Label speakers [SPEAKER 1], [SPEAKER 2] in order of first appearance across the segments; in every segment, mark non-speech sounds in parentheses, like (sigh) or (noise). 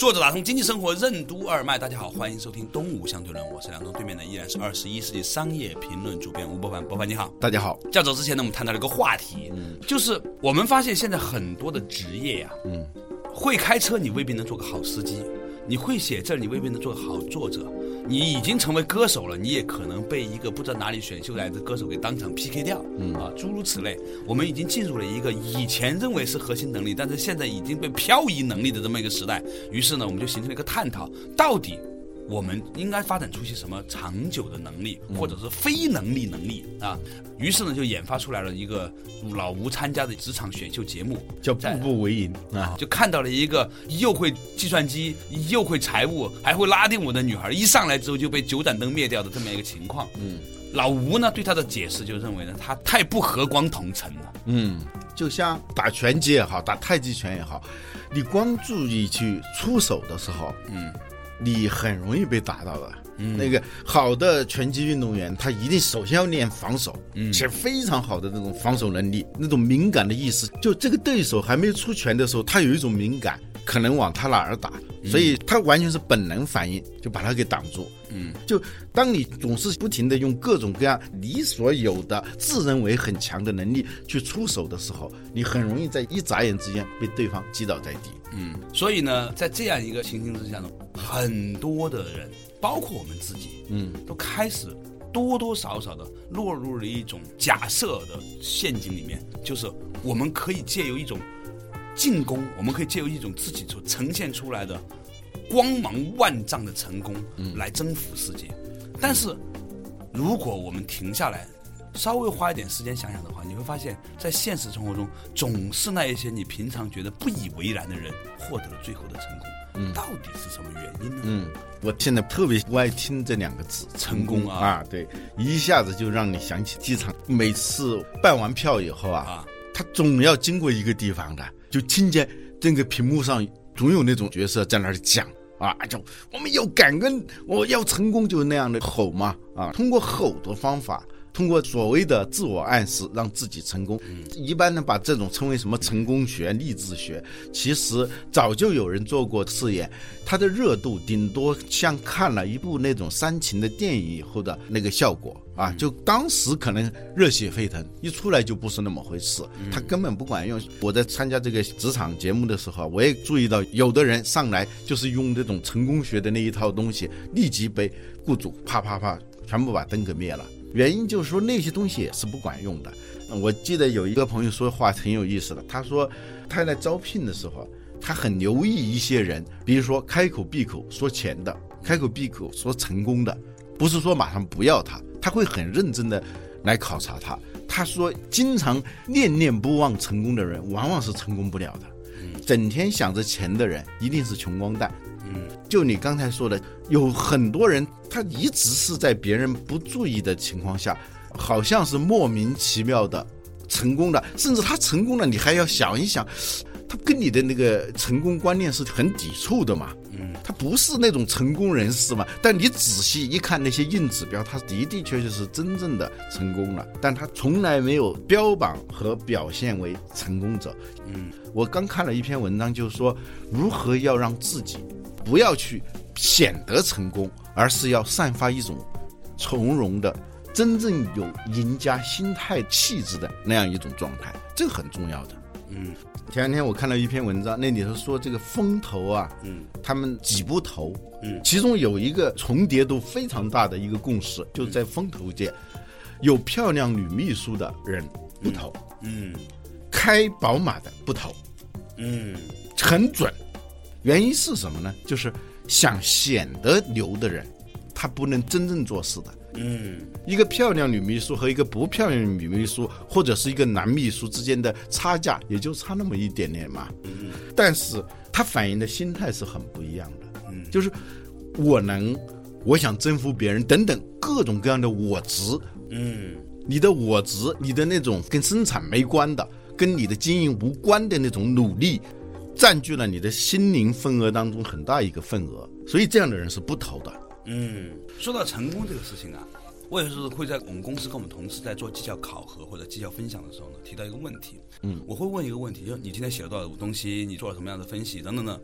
[SPEAKER 1] 作者打通经济生活任督二脉，大家好，欢迎收听东吴相对论，我是梁东，对面的依然是二十一世纪商业评论主编吴伯凡，伯凡你好，
[SPEAKER 2] 大家好。
[SPEAKER 1] 较早之前呢，我们谈到了一个话题，就是我们发现现在很多的职业呀，嗯，会开车你未必能做个好司机，你会写字你未必能做个好作者。你已经成为歌手了，你也可能被一个不知道哪里选秀来的歌手给当场 PK 掉，嗯啊，诸如此类。我们已经进入了一个以前认为是核心能力，但是现在已经被漂移能力的这么一个时代。于是呢，我们就形成了一个探讨，到底。我们应该发展出些什么长久的能力，或者是非能力能力啊？于是呢，就研发出来了一个老吴参加的职场选秀节目，
[SPEAKER 2] 叫《步步为营》啊。
[SPEAKER 1] 就看到了一个又会计算机，又会财务，还会拉丁舞的女孩，一上来之后就被九盏灯灭掉的这么一个情况。嗯，老吴呢对他的解释就认为呢，他太不和光同尘了。
[SPEAKER 2] 嗯，就像打拳击也好，打太极拳也好，你光注意去出手的时候，嗯。你很容易被打到的。那个好的拳击运动员，他一定首先要练防守，且非常好的那种防守能力，那种敏感的意识。就这个对手还没出拳的时候，他有一种敏感，可能往他哪儿打，所以他完全是本能反应，就把他给挡住。嗯，就当你总是不停的用各种各样你所有的自认为很强的能力去出手的时候，你很容易在一眨眼之间被对方击倒在地。
[SPEAKER 1] 嗯，所以呢，在这样一个情形之下呢，很多的人，包括我们自己，嗯，都开始多多少少的落入了一种假设的陷阱里面，就是我们可以借由一种进攻，我们可以借由一种自己所呈现出来的光芒万丈的成功，来征服世界。但是，如果我们停下来。稍微花一点时间想想的话，你会发现在现实生活中，总是那一些你平常觉得不以为然的人获得了最后的成功。嗯，到底是什么原因呢？
[SPEAKER 2] 嗯，我现在特别不爱听这两个字“成功”啊，对，一下子就让你想起机场，每次办完票以后啊，啊，他总要经过一个地方的，就听见这个屏幕上总有那种角色在那儿讲啊，就我们要感恩，我要成功，就是那样的吼嘛啊，通过吼的方法。通过所谓的自我暗示让自己成功，一般呢把这种称为什么成功学、励志学。其实早就有人做过试验，它的热度顶多像看了一部那种煽情的电影以后的那个效果啊，就当时可能热血沸腾，一出来就不是那么回事，他根本不管用。我在参加这个职场节目的时候，我也注意到有的人上来就是用这种成功学的那一套东西，立即被雇主啪啪啪全部把灯给灭了。原因就是说那些东西也是不管用的。我记得有一个朋友说话挺有意思的，他说他在招聘的时候，他很留意一些人，比如说开口闭口说钱的，开口闭口说成功的，不是说马上不要他，他会很认真的来考察他。他说，经常念念不忘成功的人，往往是成功不了的。整天想着钱的人，一定是穷光蛋。嗯，就你刚才说的，有很多人他一直是在别人不注意的情况下，好像是莫名其妙的成功的，甚至他成功了，你还要想一想，他跟你的那个成功观念是很抵触的嘛？嗯，他不是那种成功人士嘛？但你仔细一看那些硬指标，他的的确确是真正的成功了，但他从来没有标榜和表现为成功者。嗯，我刚看了一篇文章，就是说如何要让自己。不要去显得成功，而是要散发一种从容的、真正有赢家心态气质的那样一种状态，这个很重要的。嗯，前两天我看到一篇文章，那里头说这个风投啊，嗯，他们几不投，嗯，其中有一个重叠度非常大的一个共识，就是在风投界，有漂亮女秘书的人不投，嗯，开宝马的不投，嗯，很准。原因是什么呢？就是想显得牛的人，他不能真正做事的，嗯，一个漂亮女秘书和一个不漂亮的女秘书，或者是一个男秘书之间的差价，也就差那么一点点嘛。嗯，但是它反映的心态是很不一样的。嗯，就是我能，我想征服别人等等各种各样的我值。嗯，你的我值，你的那种跟生产没关的，跟你的经营无关的那种努力，占据了你的心灵份额当中很大一个份额。所以这样的人是不投的。
[SPEAKER 1] 嗯，说到成功这个事情啊，我也是会在我们公司跟我们同事在做绩效考核或者绩效分享的时候呢，提到一个问题。嗯，我会问一个问题，就是你今天写了多少东西，你做了什么样的分析等等呢，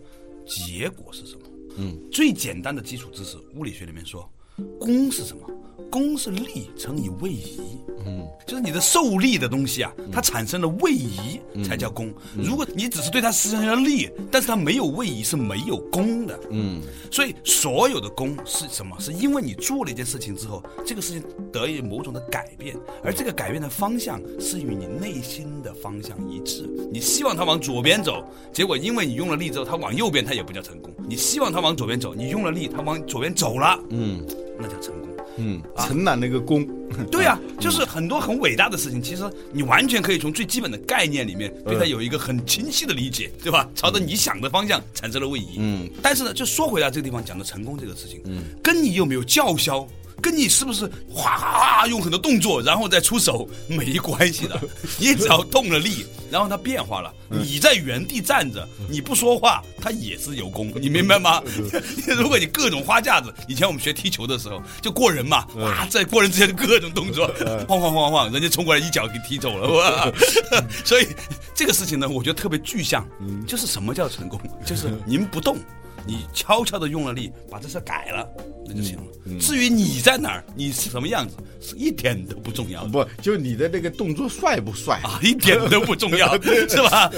[SPEAKER 1] 结果是什么？嗯，最简单的基础知识，物理学里面说，功是什么？功是力乘以位移，嗯，就是你的受力的东西啊，它产生了位移才叫功。如果你只是对它施加了力，但是它没有位移，是没有功的。嗯，所以所有的功是什么？是因为你做了一件事情之后，这个事情得以某种的改变，而这个改变的方向是与你内心的方向一致。你希望它往左边走，结果因为你用了力之后，它往右边，它也不叫成功。你希望它往左边走，你用了力，它往左边走了，嗯，那叫成功。
[SPEAKER 2] 嗯，承揽那个功，
[SPEAKER 1] 对呀，就是很多很伟大的事情，其实你完全可以从最基本的概念里面对它有一个很清晰的理解，对吧？朝着你想的方向产生了位移。嗯，但是呢，就说回来这个地方讲的成功这个事情，嗯，跟你有没有叫嚣。跟你是不是哗哗哗用很多动作，然后再出手没关系的。(laughs) 你只要动了力，然后它变化了，你在原地站着，你不说话，它也是有功，你明白吗？(laughs) 如果你各种花架子，以前我们学踢球的时候就过人嘛，哇，在过人之前的各种动作，晃晃晃晃，人家冲过来一脚给踢走了，哇！(laughs) 所以这个事情呢，我觉得特别具象，就是什么叫成功？就是您不动。你悄悄的用了力，把这事改了，那就行了。至于你在哪儿，你是什么样子，是一点都不重要。(laughs)
[SPEAKER 2] 不，就你的那个动作帅不帅
[SPEAKER 1] 啊？一点都不重要，(laughs) (laughs) 是吧？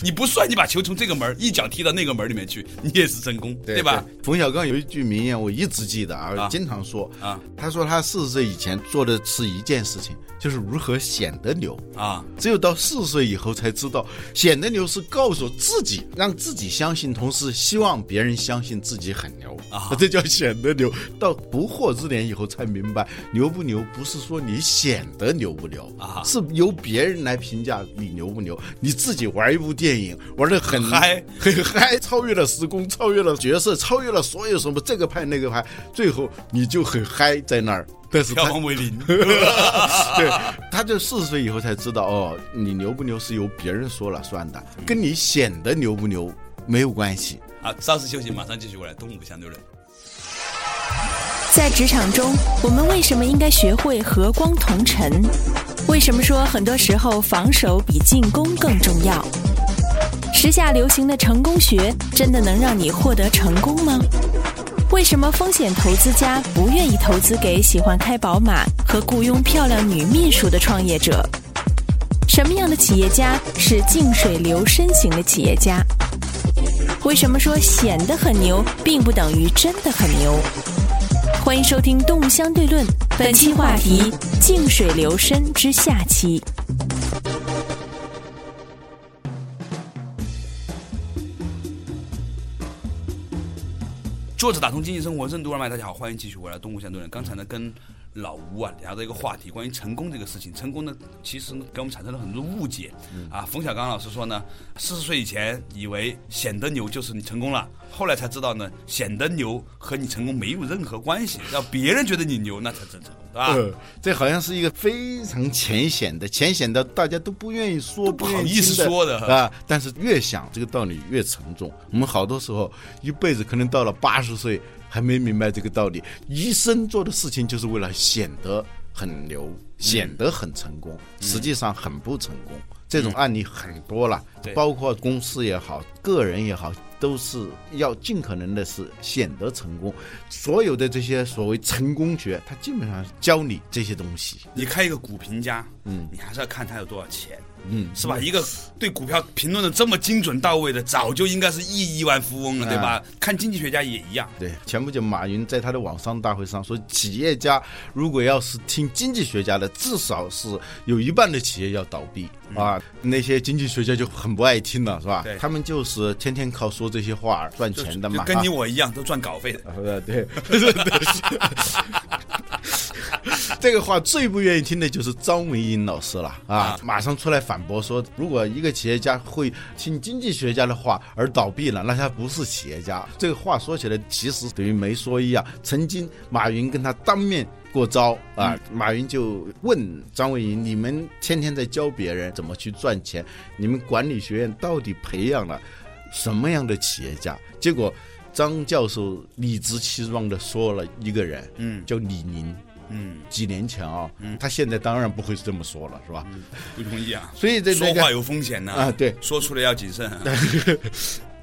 [SPEAKER 1] 你不帅，你把球从这个门一脚踢到那个门里面去，你也是成功，对吧？
[SPEAKER 2] 冯小刚有一句名言，我一直记得啊，经常说啊。他说他四十岁以前做的是一件事情，就是如何显得牛啊。只有到四十岁以后才知道，显得牛是告诉自己，让自己相信，同时希望别人。相信自己很牛啊，(laughs) 这叫显得牛。到不惑之年以后才明白，牛不牛不是说你显得牛不牛啊，是由别人来评价你牛不牛。你自己玩一部电影玩的很
[SPEAKER 1] 嗨，
[SPEAKER 2] 很 (laughs) 嗨，超越了时空，超越了角色，超越了所有什么这个派那个派，最后你就很嗨在那儿。但是
[SPEAKER 1] 票房为零，(laughs)
[SPEAKER 2] 对，他就四十岁以后才知道哦，你牛不牛是由别人说了算的，跟你显得牛不牛没有关系。
[SPEAKER 1] 好，稍事休息，马上继续过来。东吴相对论，
[SPEAKER 3] 在职场中，我们为什么应该学会和光同尘？为什么说很多时候防守比进攻更重要？时下流行的成功学真的能让你获得成功吗？为什么风险投资家不愿意投资给喜欢开宝马和雇佣漂亮女秘书的创业者？什么样的企业家是静水流深型的企业家？为什么说显得很牛，并不等于真的很牛？欢迎收听《动物相对论》，本期话题：静水流深之下期。
[SPEAKER 1] 作者打通经济生活任督二脉，大家好，欢迎继续回来《动物相对论》。刚才呢，跟老吴啊聊的一个话题，关于成功这个事情。成功呢，其实给我们产生了很多误解。啊，冯小刚老师说呢，四十岁以前以为显得牛就是你成功了，后来才知道呢，显得牛和你成功没有任何关系，让别人觉得你牛，那才真成功，对吧？
[SPEAKER 2] 这好像是一个非常浅显的、浅显的，大家都不愿意说、
[SPEAKER 1] 不好意思说的
[SPEAKER 2] 啊。但是越想这个道理越沉重。我们好多时候一辈子可能到了八十岁。还没明白这个道理，医生做的事情就是为了显得很牛，显得很成功，实际上很不成功。这种案例很多了，包括公司也好，个人也好，都是要尽可能的是显得成功。所有的这些所谓成功学，他基本上教你这些东西。
[SPEAKER 1] 你开一个股评家，嗯，你还是要看他有多少钱。嗯，是吧？一个对股票评论的这么精准到位的，早就应该是亿亿万富翁了，对吧？看经济学家也一样。
[SPEAKER 2] 对，前不久马云在他的网上大会上说，企业家如果要是听经济学家的，至少是有一半的企业要倒闭啊。那些经济学家就很不爱听了，是吧？
[SPEAKER 1] 对，
[SPEAKER 2] 他们就是天天靠说这些话赚钱的嘛。
[SPEAKER 1] 跟你我一样，都赚稿费的。
[SPEAKER 2] 对对。(laughs) (laughs) 这个话最不愿意听的就是张维英老师了啊！马上出来反驳说，如果一个企业家会听经济学家的话而倒闭了，那他不是企业家。这个话说起来，其实等于没说一样。曾经马云跟他当面过招啊，马云就问张维迎：“你们天天在教别人怎么去赚钱，你们管理学院到底培养了什么样的企业家？”结果张教授理直气壮地说了一个人，嗯，叫李宁。嗯，几年前啊，嗯。他现在当然不会这么说了，是吧？
[SPEAKER 1] 不同意啊，
[SPEAKER 2] 所以这
[SPEAKER 1] 说话有风险呢
[SPEAKER 2] 啊，对，
[SPEAKER 1] 说出来要谨慎。(laughs)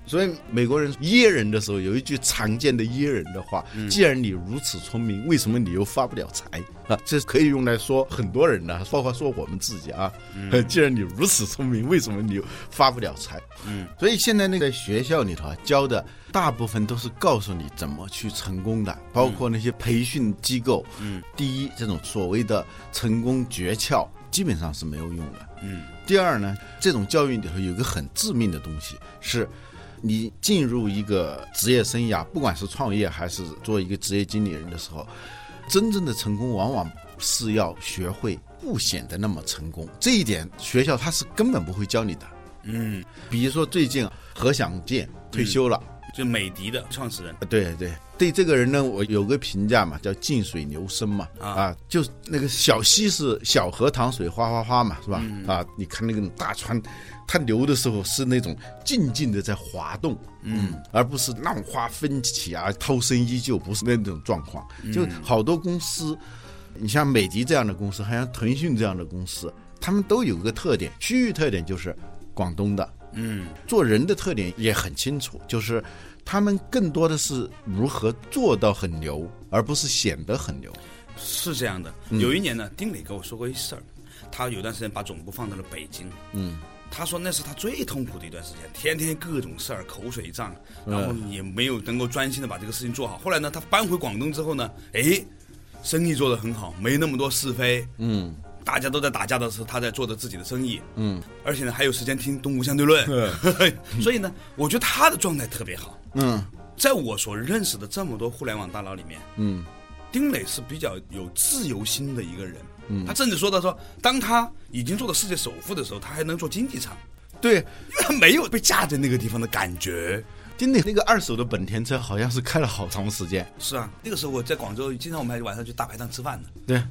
[SPEAKER 2] 所以美国人噎人的时候有一句常见的噎人的话：既然你如此聪明，为什么你又发不了财啊？这可以用来说很多人的，包括说我们自己啊。(laughs) 既然你如此聪明，为什么你又发不了财？嗯，所以现在那个学校里头啊，教的大部分都是告诉你怎么去成功的，包括那些培训机构。嗯，第一，这种所谓的成功诀窍基本上是没有用的。嗯，第二呢，这种教育里头有一个很致命的东西是。你进入一个职业生涯，不管是创业还是做一个职业经理人的时候，真正的成功往往是要学会不显得那么成功。这一点学校他是根本不会教你的。嗯，比如说最近何享健退休了，
[SPEAKER 1] 就美的的创始人。
[SPEAKER 2] 对对，对这个人呢，我有个评价嘛，叫静水流深嘛。啊，就那个小溪是小河淌水哗哗哗嘛，是吧？啊，你看那个大船。它流的时候是那种静静的在滑动，嗯，而不是浪花纷起啊，涛声依旧，不是那种状况。就好多公司，你像美的这样的公司，还像腾讯这样的公司，他们都有个特点，区域特点就是广东的，嗯，做人的特点也很清楚，就是他们更多的是如何做到很牛，而不是显得很牛。
[SPEAKER 1] 是这样的，有一年呢，丁磊跟我说过一事儿，他有段时间把总部放到了北京，嗯。他说那是他最痛苦的一段时间，天天各种事儿，口水仗，然后也没有能够专心的把这个事情做好。后来呢，他搬回广东之后呢，哎，生意做得很好，没那么多是非，嗯，大家都在打架的时候，他在做着自己的生意，嗯，而且呢还有时间听《东吴相对论》，(laughs) 所以呢，我觉得他的状态特别好，嗯，在我所认识的这么多互联网大佬里面，嗯，丁磊是比较有自由心的一个人。嗯。他甚至说到说，当他已经做到世界首富的时候，他还能做经济舱，
[SPEAKER 2] 对，
[SPEAKER 1] 他 (laughs) 没有被架在那个地方的感觉。
[SPEAKER 2] 丁磊那个二手的本田车好像是开了好长时间。
[SPEAKER 1] 是啊，那个时候我在广州，经常我们还晚上去大排档吃饭呢。
[SPEAKER 2] 对，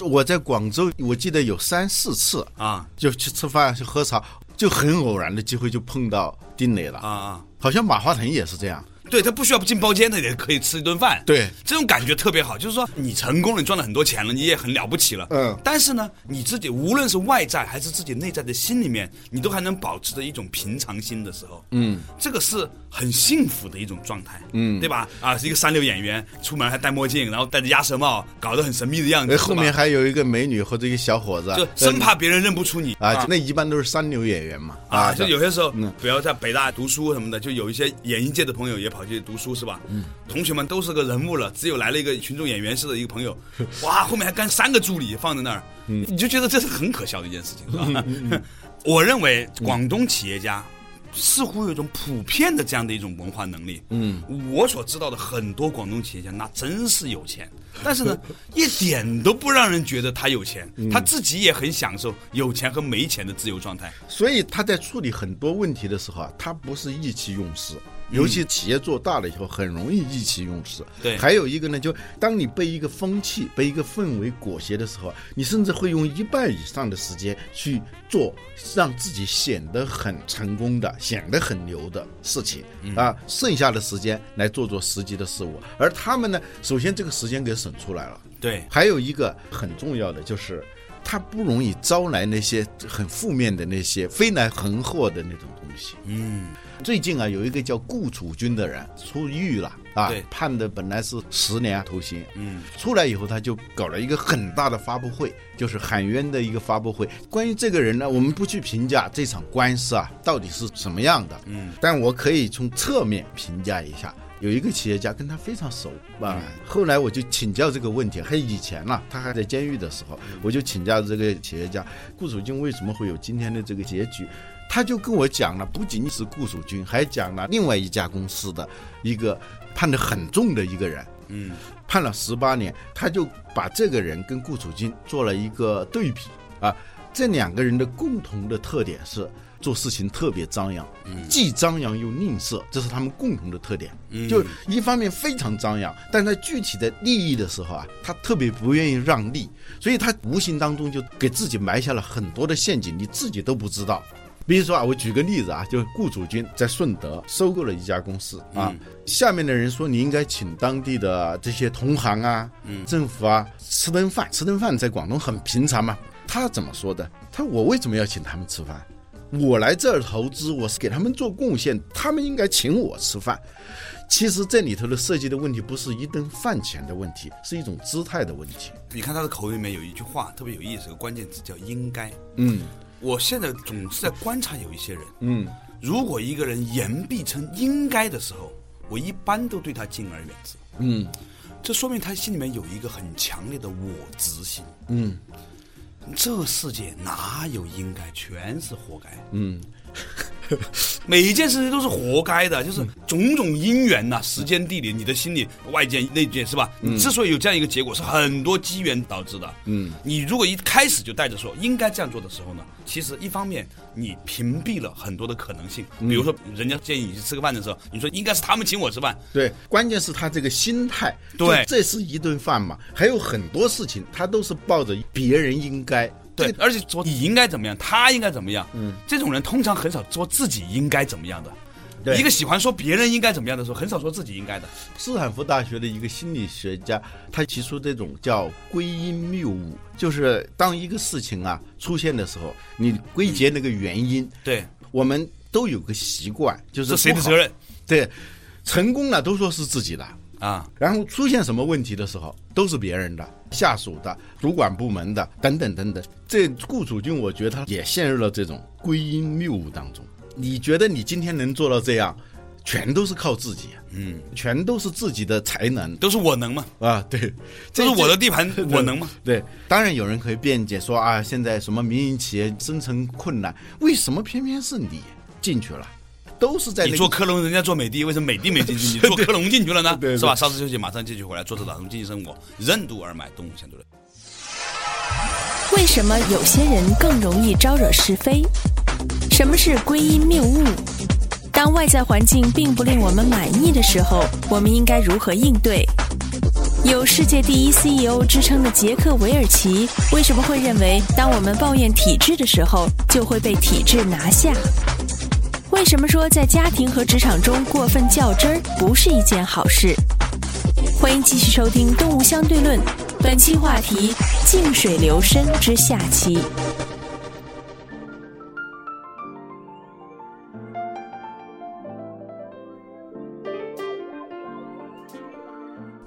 [SPEAKER 2] 我在广州，我记得有三四次啊，就去吃饭去喝茶，就很偶然的机会就碰到丁磊了啊啊，好像马化腾也是这样。
[SPEAKER 1] 对他不需要进包间，他也可以吃一顿饭。
[SPEAKER 2] 对，
[SPEAKER 1] 这种感觉特别好，就是说你成功了，你赚了很多钱了，你也很了不起了。嗯。但是呢，你自己无论是外在还是自己内在的心里面，你都还能保持着一种平常心的时候，嗯，这个是很幸福的一种状态，嗯，对吧？啊，是一个三流演员，出门还戴墨镜，然后戴着鸭舌帽，搞得很神秘的样子。
[SPEAKER 2] 后面还有一个美女或者一个小伙子，
[SPEAKER 1] 就生怕别人认不出你
[SPEAKER 2] 啊。那一般都是三流演员嘛。
[SPEAKER 1] 啊，就有些时候，比如在北大读书什么的，就有一些演艺界的朋友也跑去读书，是吧？嗯，同学们都是个人物了，只有来了一个群众演员似的一个朋友，(laughs) 哇，后面还干三个助理放在那儿，你就觉得这是很可笑的一件事情，是吧？(laughs) 我认为广东企业家似乎有一种普遍的这样的一种文化能力。嗯，我所知道的很多广东企业家，那真是有钱，但是呢，一点都不让人觉得他有钱，他自己也很享受有钱和没钱的自由状态。
[SPEAKER 2] 所以他在处理很多问题的时候啊，他不是意气用事。尤其企业做大了以后，很容易意气用事。
[SPEAKER 1] 对，
[SPEAKER 2] 还有一个呢，就当你被一个风气、被一个氛围裹挟的时候，你甚至会用一半以上的时间去做让自己显得很成功的、显得很牛的事情啊，剩下的时间来做做实际的事物。而他们呢，首先这个时间给省出来了。
[SPEAKER 1] 对，
[SPEAKER 2] 还有一个很重要的就是，他不容易招来那些很负面的那些飞来横祸的那种东西。嗯。最近啊，有一个叫顾楚军的人出狱了啊，判的本来是十年徒刑，嗯，出来以后他就搞了一个很大的发布会，就是喊冤的一个发布会。关于这个人呢，我们不去评价这场官司啊到底是什么样的，嗯，但我可以从侧面评价一下。有一个企业家跟他非常熟啊，后来我就请教这个问题，还以前呢，他还在监狱的时候，我就请教这个企业家顾楚军为什么会有今天的这个结局。他就跟我讲了，不仅仅是顾蜀军，还讲了另外一家公司的一个判得很重的一个人，嗯，判了十八年，他就把这个人跟顾楚军做了一个对比啊，这两个人的共同的特点是。做事情特别张扬，既张扬又吝啬，这是他们共同的特点。就一方面非常张扬，但在具体的利益的时候啊，他特别不愿意让利，所以他无形当中就给自己埋下了很多的陷阱，你自己都不知道。比如说啊，我举个例子啊，就顾祖军在顺德收购了一家公司啊，下面的人说你应该请当地的这些同行啊、政府啊吃顿饭，吃顿饭在广东很平常嘛。他怎么说的？他说我为什么要请他们吃饭？我来这儿投资，我是给他们做贡献，他们应该请我吃饭。其实这里头的设计的问题不是一顿饭钱的问题，是一种姿态的问题。
[SPEAKER 1] 你看他的口里面有一句话特别有意思，个关键词叫“应该”。嗯，我现在总是在观察有一些人。嗯，如果一个人言必称“应该”的时候，我一般都对他敬而远之。嗯，这说明他心里面有一个很强烈的我执心。嗯。这世界哪有应该，全是活该。嗯。(laughs) 每一件事情都是活该的，就是种种因缘呐，时间、地理，你的心理、外界、内界，是吧？你之所以有这样一个结果，是很多机缘导致的。嗯，你如果一开始就带着说应该这样做的时候呢，其实一方面你屏蔽了很多的可能性。比如说，人家建议你去吃个饭的时候，你说应该是他们请我吃饭。
[SPEAKER 2] 对，关键是他这个心态。
[SPEAKER 1] 对，
[SPEAKER 2] 这是一顿饭嘛，还有很多事情，他都是抱着别人应该。
[SPEAKER 1] 对，而且说你应该怎么样，他应该怎么样。嗯，这种人通常很少说自己应该怎么样的。
[SPEAKER 2] 对，
[SPEAKER 1] 一个喜欢说别人应该怎么样的时候，很少说自己应该的。
[SPEAKER 2] 斯坦福大学的一个心理学家，他提出这种叫归因谬误，就是当一个事情啊出现的时候，你归结那个原因。
[SPEAKER 1] 对，
[SPEAKER 2] 我们都有个习惯，就是
[SPEAKER 1] 谁的责任？
[SPEAKER 2] 对，成功了都说是自己的。啊，然后出现什么问题的时候，都是别人的、下属的、主管部门的等等等等。这顾楚军，我觉得他也陷入了这种归因谬误当中。你觉得你今天能做到这样，全都是靠自己，嗯，全都是自己的才能，
[SPEAKER 1] 都是我能吗？
[SPEAKER 2] 啊，对，(laughs)
[SPEAKER 1] 这是我的地盘，我能吗？(laughs)
[SPEAKER 2] 对，当然有人可以辩解说啊，现在什么民营企业生存困难，为什么偏偏是你进去了？都是在
[SPEAKER 1] 你做科隆，人家做美的，为什么美的没进去？(laughs) 你做科隆进去了呢？是吧？稍事休息，马上继续回来。作者打通经济生活，任督二脉，动物相对论。
[SPEAKER 3] 为什么有些人更容易招惹是非？什么是归因谬误？当外在环境并不令我们满意的时候，我们应该如何应对？有世界第一 CEO 之称的杰克韦尔奇，为什么会认为，当我们抱怨体制的时候，就会被体制拿下？为什么说在家庭和职场中过分较真儿不是一件好事？欢迎继续收听《动物相对论》，本期话题：静水流深之下期。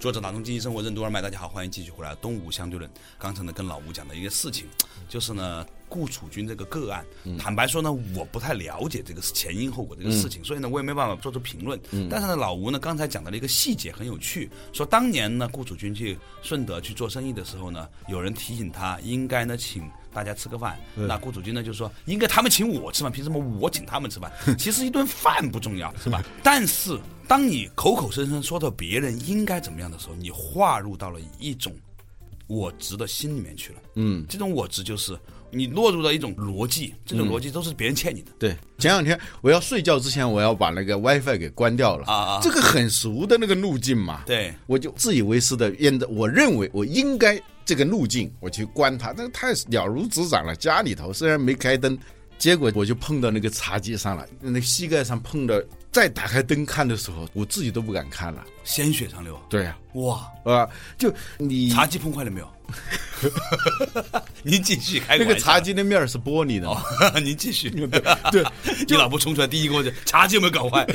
[SPEAKER 1] 作者打通经济生活任督二脉，大家好，欢迎继续回来《东吴相对论》。刚才呢，跟老吴讲的一个事情，就是呢。顾楚君这个个案，坦白说呢，我不太了解这个前因后果这个事情，所以呢，我也没办法做出评论。但是呢，老吴呢刚才讲到了一个细节很有趣，说当年呢，顾楚君去顺德去做生意的时候呢，有人提醒他应该呢请大家吃个饭，那顾主君呢就说应该他们请我吃饭，凭什么我请他们吃饭？(laughs) 其实一顿饭不重要，是吧？但是当你口口声声说到别人应该怎么样的时候，你划入到了一种我执的心里面去了。嗯，这种我执就是。你落入了一种逻辑，这种逻辑都是别人欠你的。
[SPEAKER 2] 对，前两天我要睡觉之前，我要把那个 WiFi 给关掉了啊啊！这个很熟的那个路径嘛。
[SPEAKER 1] 对，
[SPEAKER 2] 我就自以为是的，沿着我认为我应该这个路径我去关它，那个太了如指掌了。家里头虽然没开灯，结果我就碰到那个茶几上了，那膝盖上碰到。再打开灯看的时候，我自己都不敢看了，
[SPEAKER 1] 鲜血长流。
[SPEAKER 2] 对呀，
[SPEAKER 1] 哇
[SPEAKER 2] 啊！就你
[SPEAKER 1] 茶几碰坏了没有？(laughs) 您继续开。
[SPEAKER 2] 那个茶几的面是玻璃
[SPEAKER 1] 的。(laughs) 您继续。
[SPEAKER 2] 对，(laughs)
[SPEAKER 1] 你老婆冲出来第一个问题：茶几有没有搞坏？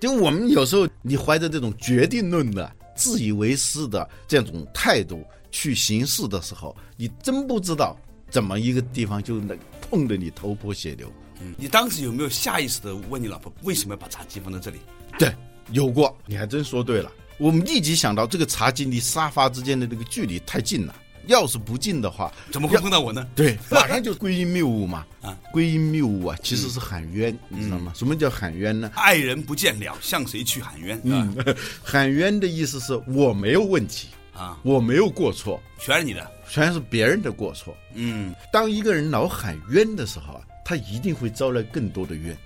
[SPEAKER 2] 就我们有时候，你怀着这种决定论的、自以为是的这种态度去行事的时候，你真不知道怎么一个地方就能碰得你头破血流。
[SPEAKER 1] 嗯，你当时有没有下意识的问你老婆为什么要把茶几放在这里？
[SPEAKER 2] 对，有过。你还真说对了。我们立即想到这个茶几离沙发之间的这个距离太近了，要是不近的话，
[SPEAKER 1] 怎么会碰到我呢？(laughs)
[SPEAKER 2] 对，马上就归因谬误嘛。啊，归因谬误啊，其实是喊冤，你知道吗？什么叫喊冤呢？
[SPEAKER 1] 爱人不见了，向谁去喊冤？嗯，
[SPEAKER 2] 喊冤的意思是我没有问题啊，我没有过错，
[SPEAKER 1] 全是你的，
[SPEAKER 2] 全是别人的过错。嗯，当一个人老喊冤的时候啊，他一定会招来更多的冤。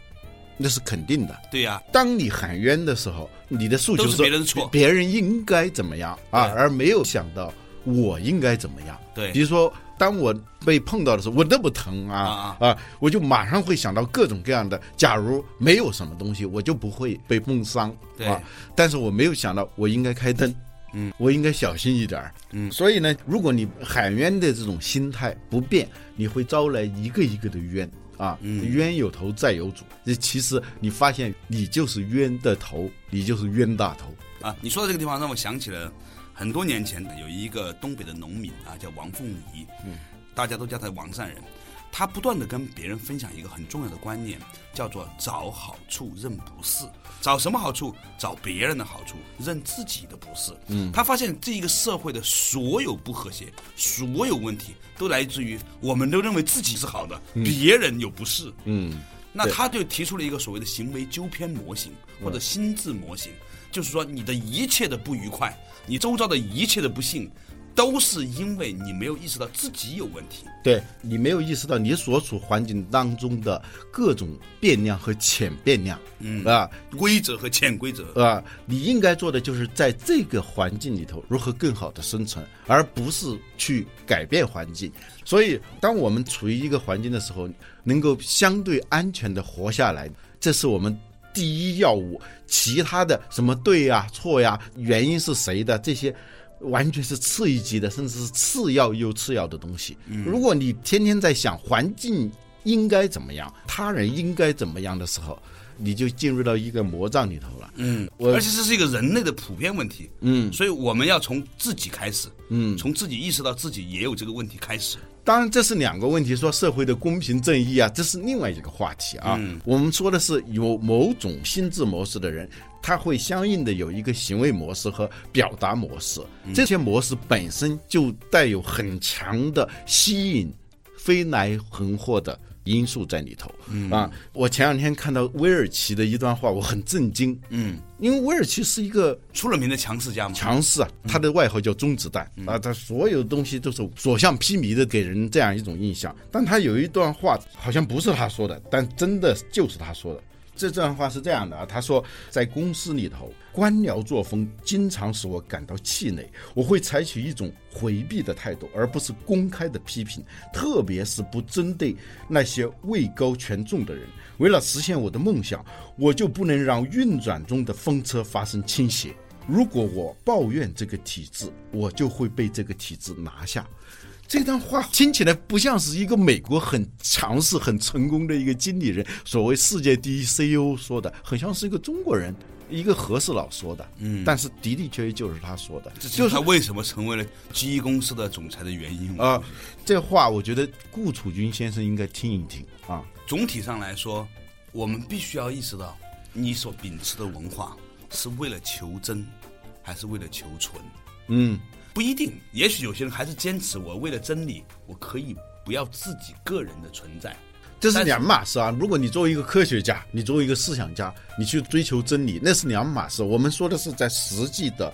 [SPEAKER 2] 那是肯定的，
[SPEAKER 1] 对呀。
[SPEAKER 2] 当你喊冤的时候，你的诉求
[SPEAKER 1] 是别人错，
[SPEAKER 2] 别人应该怎么样啊，而没有想到我应该怎么样。
[SPEAKER 1] 对，
[SPEAKER 2] 比如说，当我被碰到的时候，我那么疼啊啊，我就马上会想到各种各样的。假如没有什么东西，我就不会被碰伤。
[SPEAKER 1] 对，
[SPEAKER 2] 但是我没有想到，我应该开灯，嗯，我应该小心一点儿，嗯。所以呢，如果你喊冤的这种心态不变，你会招来一个一个的冤。啊，冤有头债有主，这其实你发现你就是冤的头，你就是冤大头
[SPEAKER 1] 啊！你说的这个地方让我想起了很多年前有一个东北的农民啊，叫王凤仪，嗯，大家都叫他王善人。他不断的跟别人分享一个很重要的观念，叫做找好处认不是。找什么好处？找别人的好处，认自己的不是。嗯，他发现这一个社会的所有不和谐，所有问题都来自于我们都认为自己是好的，别人有不是。嗯，那他就提出了一个所谓的行为纠偏模型或者心智模型，就是说你的一切的不愉快，你周遭的一切的不幸。都是因为你没有意识到自己有问题，
[SPEAKER 2] 对你没有意识到你所处环境当中的各种变量和潜变量，嗯啊，
[SPEAKER 1] 规则和潜规则
[SPEAKER 2] 啊，你应该做的就是在这个环境里头如何更好的生存，而不是去改变环境。所以，当我们处于一个环境的时候，能够相对安全的活下来，这是我们第一要务。其他的什么对呀、错呀、原因是谁的这些。完全是次一级的，甚至是次要又次要的东西。如果你天天在想环境应该怎么样，他人应该怎么样的时候，你就进入到一个魔障里头了。
[SPEAKER 1] 嗯，而且这是一个人类的普遍问题。嗯，所以我们要从自己开始。嗯，从自己意识到自己也有这个问题开始。
[SPEAKER 2] 当然，这是两个问题，说社会的公平正义啊，这是另外一个话题啊。我们说的是有某种心智模式的人。他会相应的有一个行为模式和表达模式，这些模式本身就带有很强的吸引、飞来横祸的因素在里头。啊，我前两天看到威尔奇的一段话，我很震惊。嗯，因为威尔奇是一个
[SPEAKER 1] 出了名的强势家嘛，
[SPEAKER 2] 强势啊，他的外号叫中子弹啊，他所有东西都是所向披靡的，给人这样一种印象。但他有一段话，好像不是他说的，但真的就是他说的。这段话是这样的啊，他说，在公司里头，官僚作风经常使我感到气馁，我会采取一种回避的态度，而不是公开的批评，特别是不针对那些位高权重的人。为了实现我的梦想，我就不能让运转中的风车发生倾斜。如果我抱怨这个体制，我就会被这个体制拿下。这段话听起来不像是一个美国很强势、很成功的一个经理人，所谓世界第一 CEO 说的，很像是一个中国人，一个和事佬说的。嗯，但是的的确确就是他说的，这
[SPEAKER 1] 就是他为什么成为了 GE 公司的总裁的原因啊。
[SPEAKER 2] 这话我觉得顾楚军先生应该听一听啊。
[SPEAKER 1] 总体上来说，我们必须要意识到，你所秉持的文化是为了求真，还是为了求存？嗯。不一定，也许有些人还是坚持我为了真理，我可以不要自己个人的存在，
[SPEAKER 2] 这是两码事啊。如果你作为一个科学家，你作为一个思想家，你去追求真理，那是两码事。我们说的是在实际的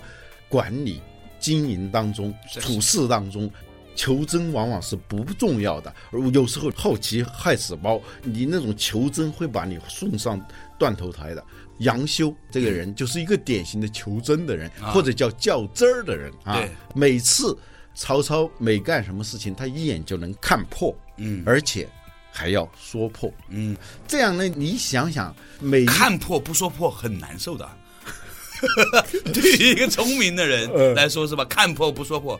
[SPEAKER 2] 管理、经营当中、处事当中，求真往往是不重要的。而有时候好奇害死猫，你那种求真会把你送上断头台的。杨修这个人就是一个典型的求真的人，或者叫较真儿的人啊。每次曹操每干什么事情，他一眼就能看破，嗯，而且还要说破，嗯。这样呢，你想想，每
[SPEAKER 1] 看破不说破很难受的。(laughs) 对于一个聪明的人 (laughs) 来说，是吧？看破不说破，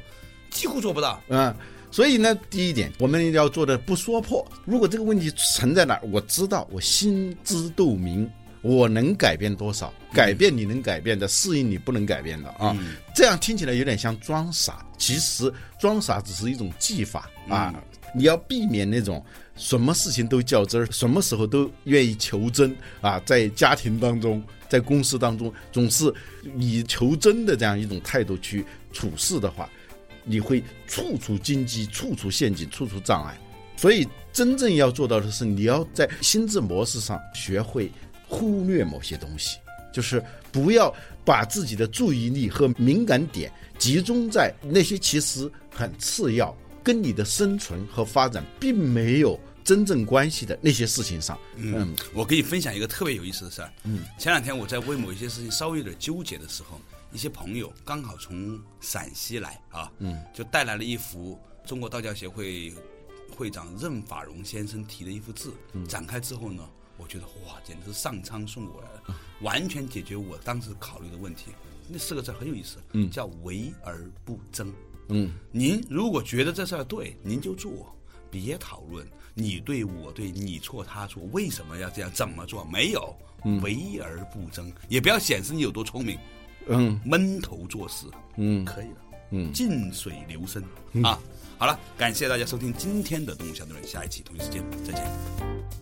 [SPEAKER 1] 几乎做不到。
[SPEAKER 2] 嗯，所以呢，第一点，我们要做的不说破。如果这个问题存在哪儿，我知道，我心知肚明。我能改变多少？改变你能改变的，适应你不能改变的啊！这样听起来有点像装傻，其实装傻只是一种技法啊！你要避免那种什么事情都较真儿，什么时候都愿意求真啊！在家庭当中，在公司当中，总是以求真的这样一种态度去处事的话，你会处处荆棘、处处陷阱、处处障碍。所以，真正要做到的是，你要在心智模式上学会忽略某些东西，就是不要把自己的注意力和敏感点集中在那些其实很次要、跟你的生存和发展并没有真正关系的那些事情上。
[SPEAKER 1] 嗯，我给你分享一个特别有意思的事儿。嗯，前两天我在为某一些事情稍微有点纠结的时候，一些朋友刚好从陕西来啊，嗯，就带来了一幅中国道教协会。会长任法荣先生题的一幅字，展开之后呢，我觉得哇，简直是上苍送过来的，完全解决我当时考虑的问题。那四个字很有意思，嗯，叫为而不争。嗯，您如果觉得这事儿对，您就做，别讨论。你对我对，你错他错，为什么要这样，怎么做？没有，为而不争，也不要显示你有多聪明，嗯，闷头做事，嗯，可以了，嗯，静水流深。啊。好了，感谢大家收听今天的《动物相对论》，下一期同一时间再见。